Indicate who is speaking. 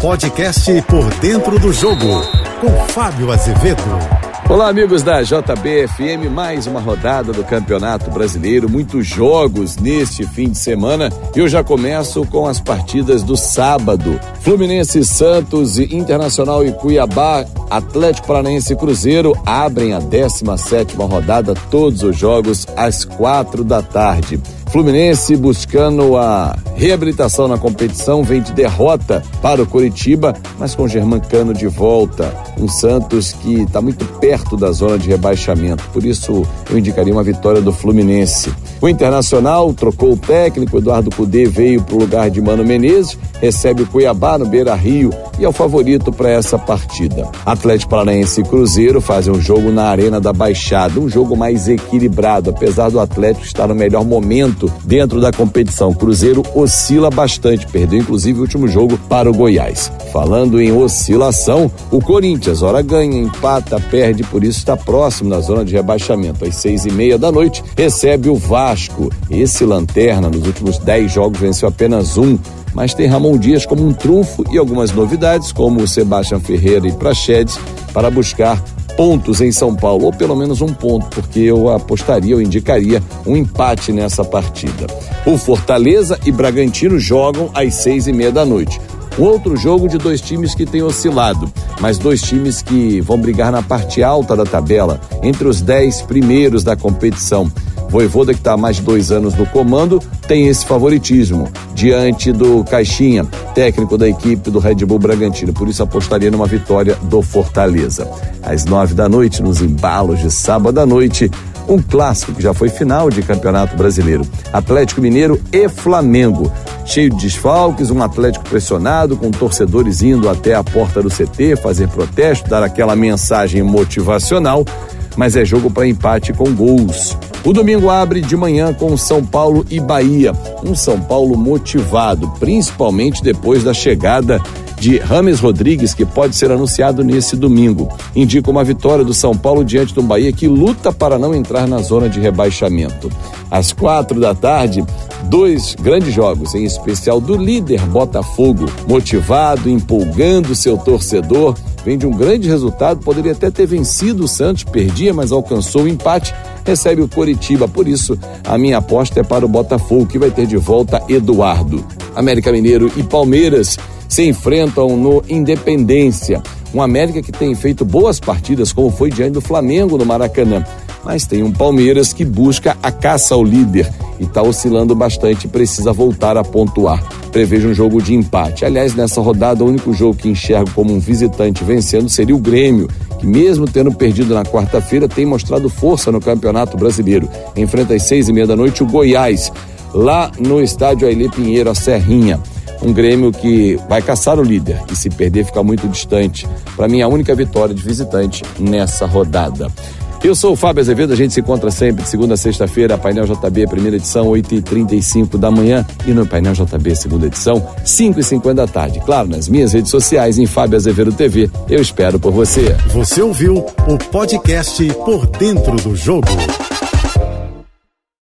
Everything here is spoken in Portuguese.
Speaker 1: Podcast Por Dentro do Jogo, com Fábio Azevedo.
Speaker 2: Olá, amigos da JBFM, mais uma rodada do Campeonato Brasileiro, muitos jogos neste fim de semana. Eu já começo com as partidas do sábado. Fluminense, Santos, Internacional e Cuiabá, Atlético Paranaense e Cruzeiro abrem a 17 rodada, todos os jogos às quatro da tarde. Fluminense buscando a reabilitação na competição vem de derrota para o Curitiba, mas com Germancano de volta. Um Santos que está muito perto da zona de rebaixamento, por isso eu indicaria uma vitória do Fluminense. O Internacional trocou o técnico, Eduardo Cudê veio para o lugar de Mano Menezes, recebe o Cuiabá no Beira Rio e é o favorito para essa partida. Atlético Paranaense e Cruzeiro fazem um jogo na Arena da Baixada, um jogo mais equilibrado, apesar do Atlético estar no melhor momento dentro da competição. Cruzeiro oscila bastante, perdeu inclusive o último jogo para o Goiás. Falando em oscilação, o Corinthians, ora ganha, empata, perde, por isso está próximo na zona de rebaixamento. Às seis e meia da noite, recebe o Vasco. Esse lanterna, nos últimos dez jogos, venceu apenas um mas tem Ramon Dias como um trunfo e algumas novidades, como o Sebastião Ferreira e Prachedes, para buscar pontos em São Paulo, ou pelo menos um ponto, porque eu apostaria, eu indicaria um empate nessa partida. O Fortaleza e Bragantino jogam às seis e meia da noite. Um outro jogo de dois times que têm oscilado, mas dois times que vão brigar na parte alta da tabela, entre os dez primeiros da competição. Voivoda, que está há mais de dois anos no comando, tem esse favoritismo diante do Caixinha, técnico da equipe do Red Bull Bragantino. Por isso apostaria numa vitória do Fortaleza. Às nove da noite, nos embalos de sábado à noite, um clássico que já foi final de Campeonato Brasileiro. Atlético Mineiro e Flamengo. Cheio de desfalques, um Atlético pressionado, com torcedores indo até a porta do CT fazer protesto, dar aquela mensagem motivacional, mas é jogo para empate com gols. O domingo abre de manhã com São Paulo e Bahia. Um São Paulo motivado, principalmente depois da chegada de Rames Rodrigues, que pode ser anunciado nesse domingo. Indica uma vitória do São Paulo diante do Bahia, que luta para não entrar na zona de rebaixamento. Às quatro da tarde, dois grandes jogos, em especial do líder Botafogo, motivado, empolgando seu torcedor. Vem de um grande resultado, poderia até ter vencido o Santos, perdia, mas alcançou o empate recebe o Coritiba. Por isso, a minha aposta é para o Botafogo, que vai ter de volta Eduardo. América Mineiro e Palmeiras se enfrentam no Independência. Um América que tem feito boas partidas, como foi diante do Flamengo no Maracanã. Mas tem um Palmeiras que busca a caça ao líder e está oscilando bastante, precisa voltar a pontuar. Prevejo um jogo de empate. Aliás, nessa rodada, o único jogo que enxergo como um visitante vencendo seria o Grêmio, que mesmo tendo perdido na quarta-feira, tem mostrado força no Campeonato Brasileiro. Enfrenta às seis e meia da noite o Goiás, lá no estádio Ailê Pinheiro, a Serrinha. Um Grêmio que vai caçar o líder e se perder fica muito distante. Para mim, a única vitória de visitante nessa rodada. Eu sou o Fábio Azevedo, a gente se encontra sempre de segunda a sexta-feira, Painel JB, primeira edição, 8h35 da manhã e no Painel JB, segunda edição, 5h50 da tarde. Claro, nas minhas redes sociais, em Fábio Azevedo TV. Eu espero por você.
Speaker 1: Você ouviu o podcast Por Dentro do Jogo.